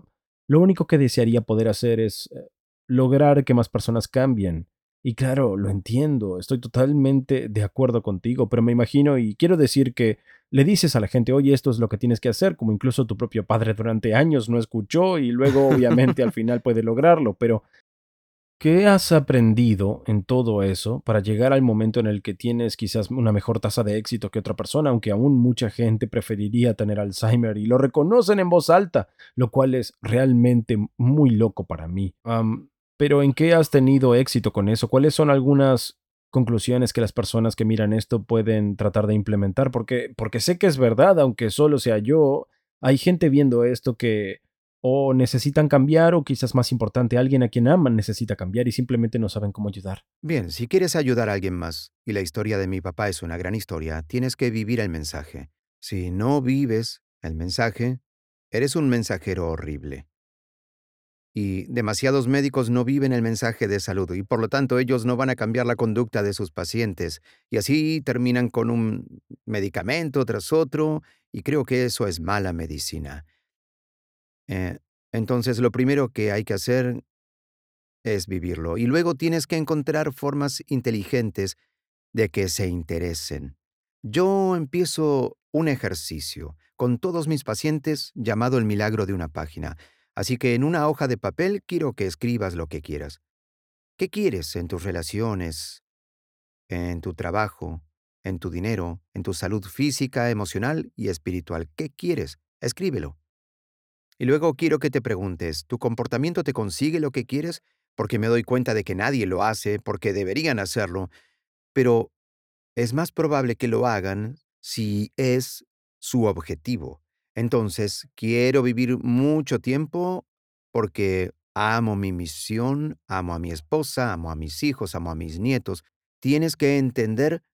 lo único que desearía poder hacer es eh, lograr que más personas cambien. Y claro, lo entiendo, estoy totalmente de acuerdo contigo, pero me imagino y quiero decir que le dices a la gente, oye, esto es lo que tienes que hacer, como incluso tu propio padre durante años no escuchó y luego obviamente al final puede lograrlo, pero ¿qué has aprendido en todo eso para llegar al momento en el que tienes quizás una mejor tasa de éxito que otra persona, aunque aún mucha gente preferiría tener Alzheimer y lo reconocen en voz alta, lo cual es realmente muy loco para mí? Pero ¿en qué has tenido éxito con eso? ¿Cuáles son algunas conclusiones que las personas que miran esto pueden tratar de implementar? Porque, porque sé que es verdad, aunque solo sea yo, hay gente viendo esto que o necesitan cambiar o quizás más importante, alguien a quien aman necesita cambiar y simplemente no saben cómo ayudar. Bien, si quieres ayudar a alguien más, y la historia de mi papá es una gran historia, tienes que vivir el mensaje. Si no vives el mensaje, eres un mensajero horrible y demasiados médicos no viven el mensaje de salud y por lo tanto ellos no van a cambiar la conducta de sus pacientes y así terminan con un medicamento tras otro y creo que eso es mala medicina. Eh, entonces lo primero que hay que hacer es vivirlo y luego tienes que encontrar formas inteligentes de que se interesen. Yo empiezo un ejercicio con todos mis pacientes llamado el milagro de una página. Así que en una hoja de papel quiero que escribas lo que quieras. ¿Qué quieres en tus relaciones, en tu trabajo, en tu dinero, en tu salud física, emocional y espiritual? ¿Qué quieres? Escríbelo. Y luego quiero que te preguntes, ¿tu comportamiento te consigue lo que quieres? Porque me doy cuenta de que nadie lo hace, porque deberían hacerlo, pero es más probable que lo hagan si es su objetivo. Entonces, quiero vivir mucho tiempo porque amo mi misión, amo a mi esposa, amo a mis hijos, amo a mis nietos. Tienes que entender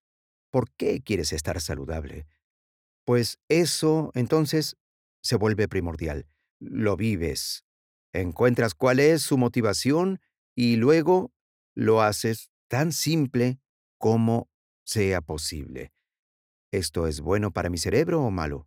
por qué quieres estar saludable. Pues eso entonces se vuelve primordial. Lo vives. Encuentras cuál es su motivación y luego lo haces tan simple como sea posible. ¿Esto es bueno para mi cerebro o malo?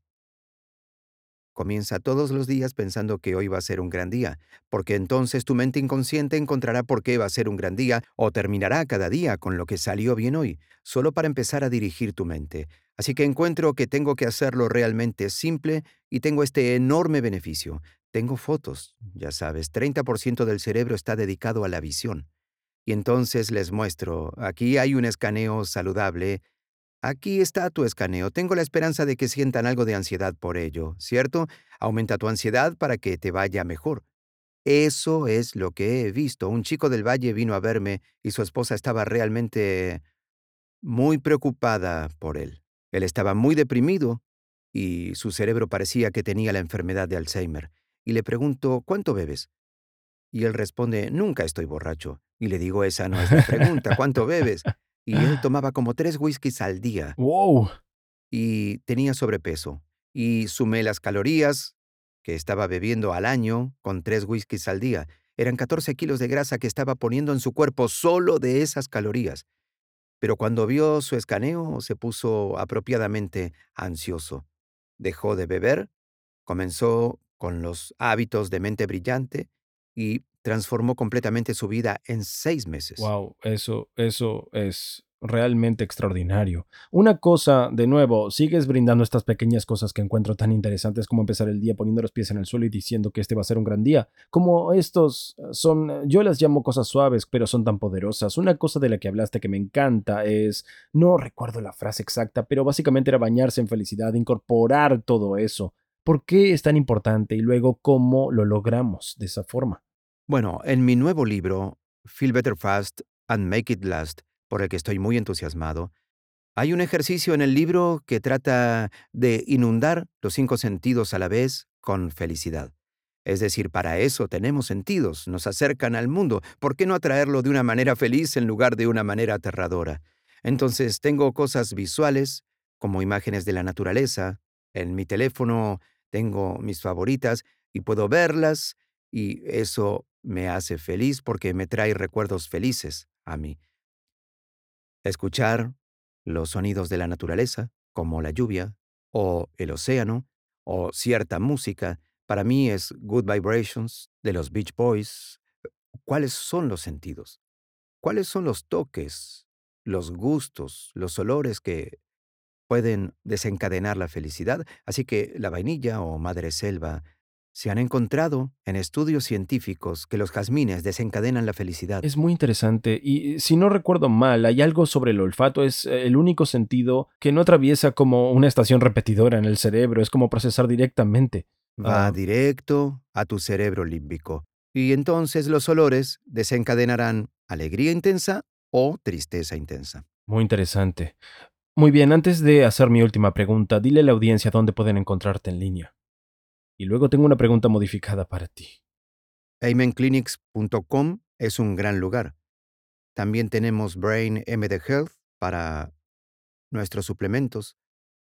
Comienza todos los días pensando que hoy va a ser un gran día, porque entonces tu mente inconsciente encontrará por qué va a ser un gran día o terminará cada día con lo que salió bien hoy, solo para empezar a dirigir tu mente. Así que encuentro que tengo que hacerlo realmente simple y tengo este enorme beneficio. Tengo fotos, ya sabes, 30% del cerebro está dedicado a la visión. Y entonces les muestro, aquí hay un escaneo saludable Aquí está tu escaneo. Tengo la esperanza de que sientan algo de ansiedad por ello, ¿cierto? Aumenta tu ansiedad para que te vaya mejor. Eso es lo que he visto. Un chico del valle vino a verme y su esposa estaba realmente muy preocupada por él. Él estaba muy deprimido y su cerebro parecía que tenía la enfermedad de Alzheimer. Y le pregunto, ¿cuánto bebes? Y él responde, nunca estoy borracho. Y le digo, esa no es la pregunta, ¿cuánto bebes? Y él tomaba como tres whiskies al día. ¡Wow! Y tenía sobrepeso. Y sumé las calorías que estaba bebiendo al año con tres whiskies al día. Eran 14 kilos de grasa que estaba poniendo en su cuerpo solo de esas calorías. Pero cuando vio su escaneo se puso apropiadamente ansioso. Dejó de beber, comenzó con los hábitos de mente brillante y transformó completamente su vida en seis meses. Wow, eso, eso es realmente extraordinario. Una cosa, de nuevo, sigues brindando estas pequeñas cosas que encuentro tan interesantes como empezar el día poniendo los pies en el suelo y diciendo que este va a ser un gran día. Como estos son, yo las llamo cosas suaves, pero son tan poderosas. Una cosa de la que hablaste que me encanta es, no recuerdo la frase exacta, pero básicamente era bañarse en felicidad, incorporar todo eso. ¿Por qué es tan importante y luego cómo lo logramos de esa forma? Bueno, en mi nuevo libro, Feel Better Fast and Make It Last, por el que estoy muy entusiasmado. Hay un ejercicio en el libro que trata de inundar los cinco sentidos a la vez con felicidad. Es decir, para eso tenemos sentidos, nos acercan al mundo. ¿Por qué no atraerlo de una manera feliz en lugar de una manera aterradora? Entonces tengo cosas visuales, como imágenes de la naturaleza. En mi teléfono tengo mis favoritas y puedo verlas y eso me hace feliz porque me trae recuerdos felices a mí. Escuchar los sonidos de la naturaleza, como la lluvia o el océano o cierta música, para mí es Good Vibrations de los Beach Boys. ¿Cuáles son los sentidos? ¿Cuáles son los toques, los gustos, los olores que pueden desencadenar la felicidad? Así que la vainilla o madre selva se han encontrado en estudios científicos que los jazmines desencadenan la felicidad. Es muy interesante y si no recuerdo mal, hay algo sobre el olfato, es eh, el único sentido que no atraviesa como una estación repetidora en el cerebro, es como procesar directamente. Va Ah, directo a tu cerebro límbico. Y entonces los olores desencadenarán alegría intensa o tristeza intensa. muy interesante. Muy bien, antes de hacer mi última pregunta, dile a la audiencia dónde pueden encontrarte en línea. Y luego tengo una pregunta modificada para ti. Amenclinics.com es un gran lugar. También tenemos Brain MD Health para nuestros suplementos.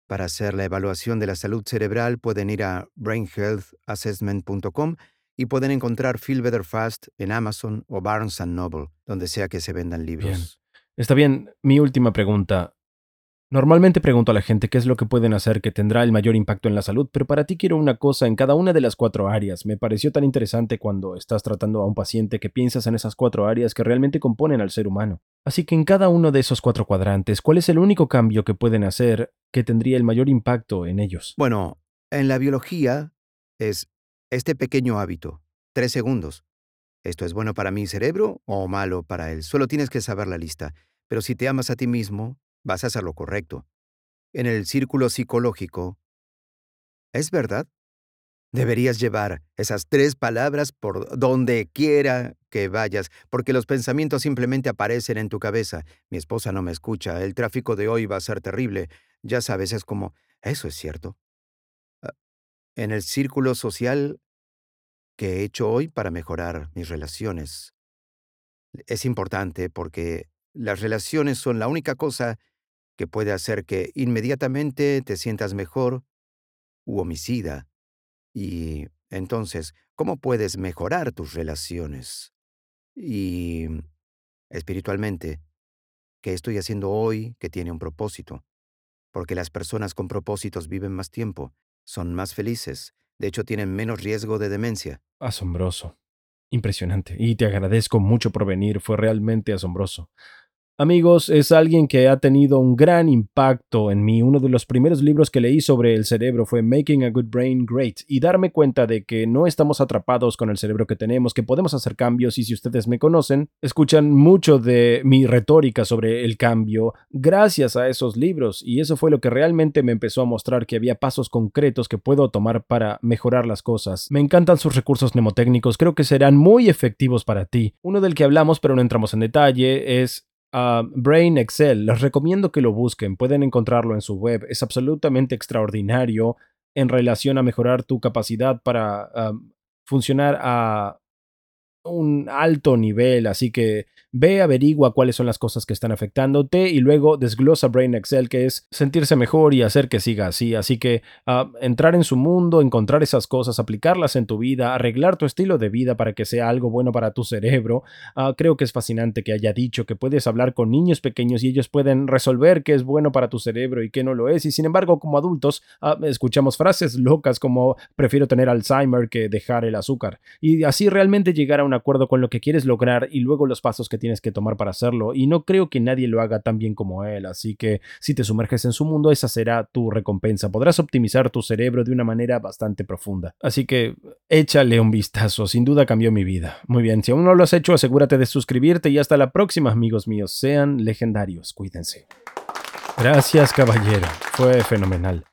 Para hacer la evaluación de la salud cerebral pueden ir a brainhealthassessment.com y pueden encontrar Feel Better Fast en Amazon o Barnes Noble, donde sea que se vendan libros. Está bien, mi última pregunta. Normalmente pregunto a la gente qué es lo que pueden hacer que tendrá el mayor impacto en la salud, pero para ti quiero una cosa en cada una de las cuatro áreas. Me pareció tan interesante cuando estás tratando a un paciente que piensas en esas cuatro áreas que realmente componen al ser humano. Así que en cada uno de esos cuatro cuadrantes, ¿cuál es el único cambio que pueden hacer que tendría el mayor impacto en ellos? Bueno, en la biología es este pequeño hábito, tres segundos. ¿Esto es bueno para mi cerebro o malo para él? Solo tienes que saber la lista. Pero si te amas a ti mismo, vas a hacer lo correcto. En el círculo psicológico, ¿es verdad? Deberías llevar esas tres palabras por donde quiera que vayas, porque los pensamientos simplemente aparecen en tu cabeza. Mi esposa no me escucha, el tráfico de hoy va a ser terrible. Ya sabes, es como, eso es cierto. Ah, En el círculo social que he hecho hoy para mejorar mis relaciones. Es importante porque las relaciones son la única cosa que puede hacer que inmediatamente te sientas mejor u homicida. Y entonces, ¿cómo puedes mejorar tus relaciones? Y espiritualmente, ¿qué estoy haciendo hoy que tiene un propósito? Porque las personas con propósitos viven más tiempo, son más felices, de hecho tienen menos riesgo de demencia. Asombroso. Impresionante. Y te agradezco mucho por venir. Fue realmente asombroso. Amigos, es alguien que ha tenido un gran impacto en mí. Uno de los primeros libros que leí sobre el cerebro fue Making a Good Brain Great y darme cuenta de que no estamos atrapados con el cerebro que tenemos, que podemos hacer cambios y si ustedes me conocen, escuchan mucho de mi retórica sobre el cambio gracias a esos libros y eso fue lo que realmente me empezó a mostrar que había pasos concretos que puedo tomar para mejorar las cosas. Me encantan sus recursos mnemotécnicos, creo que serán muy efectivos para ti. Uno del que hablamos pero no entramos en detalle es Uh, Brain Excel, les recomiendo que lo busquen, pueden encontrarlo en su web, es absolutamente extraordinario en relación a mejorar tu capacidad para uh, funcionar a un alto nivel, así que ve, averigua cuáles son las cosas que están afectándote y luego desglosa Brain Excel, que es sentirse mejor y hacer que siga así. Así que uh, entrar en su mundo, encontrar esas cosas, aplicarlas en tu vida, arreglar tu estilo de vida para que sea algo bueno para tu cerebro. Uh, creo que es fascinante que haya dicho que puedes hablar con niños pequeños y ellos pueden resolver qué es bueno para tu cerebro y qué no lo es. Y sin embargo, como adultos, uh, escuchamos frases locas como prefiero tener Alzheimer que dejar el azúcar. Y así realmente llegar a una acuerdo con lo que quieres lograr y luego los pasos que tienes que tomar para hacerlo. Y no creo que nadie lo haga tan bien como él, así que si te sumerges en su mundo, esa será tu recompensa. Podrás optimizar tu cerebro de una manera bastante profunda. Así que échale un vistazo, sin duda cambió mi vida. Muy bien, si aún no lo has hecho, asegúrate de suscribirte y hasta la próxima, amigos míos. Sean legendarios, cuídense. Gracias, caballero. Fue fenomenal.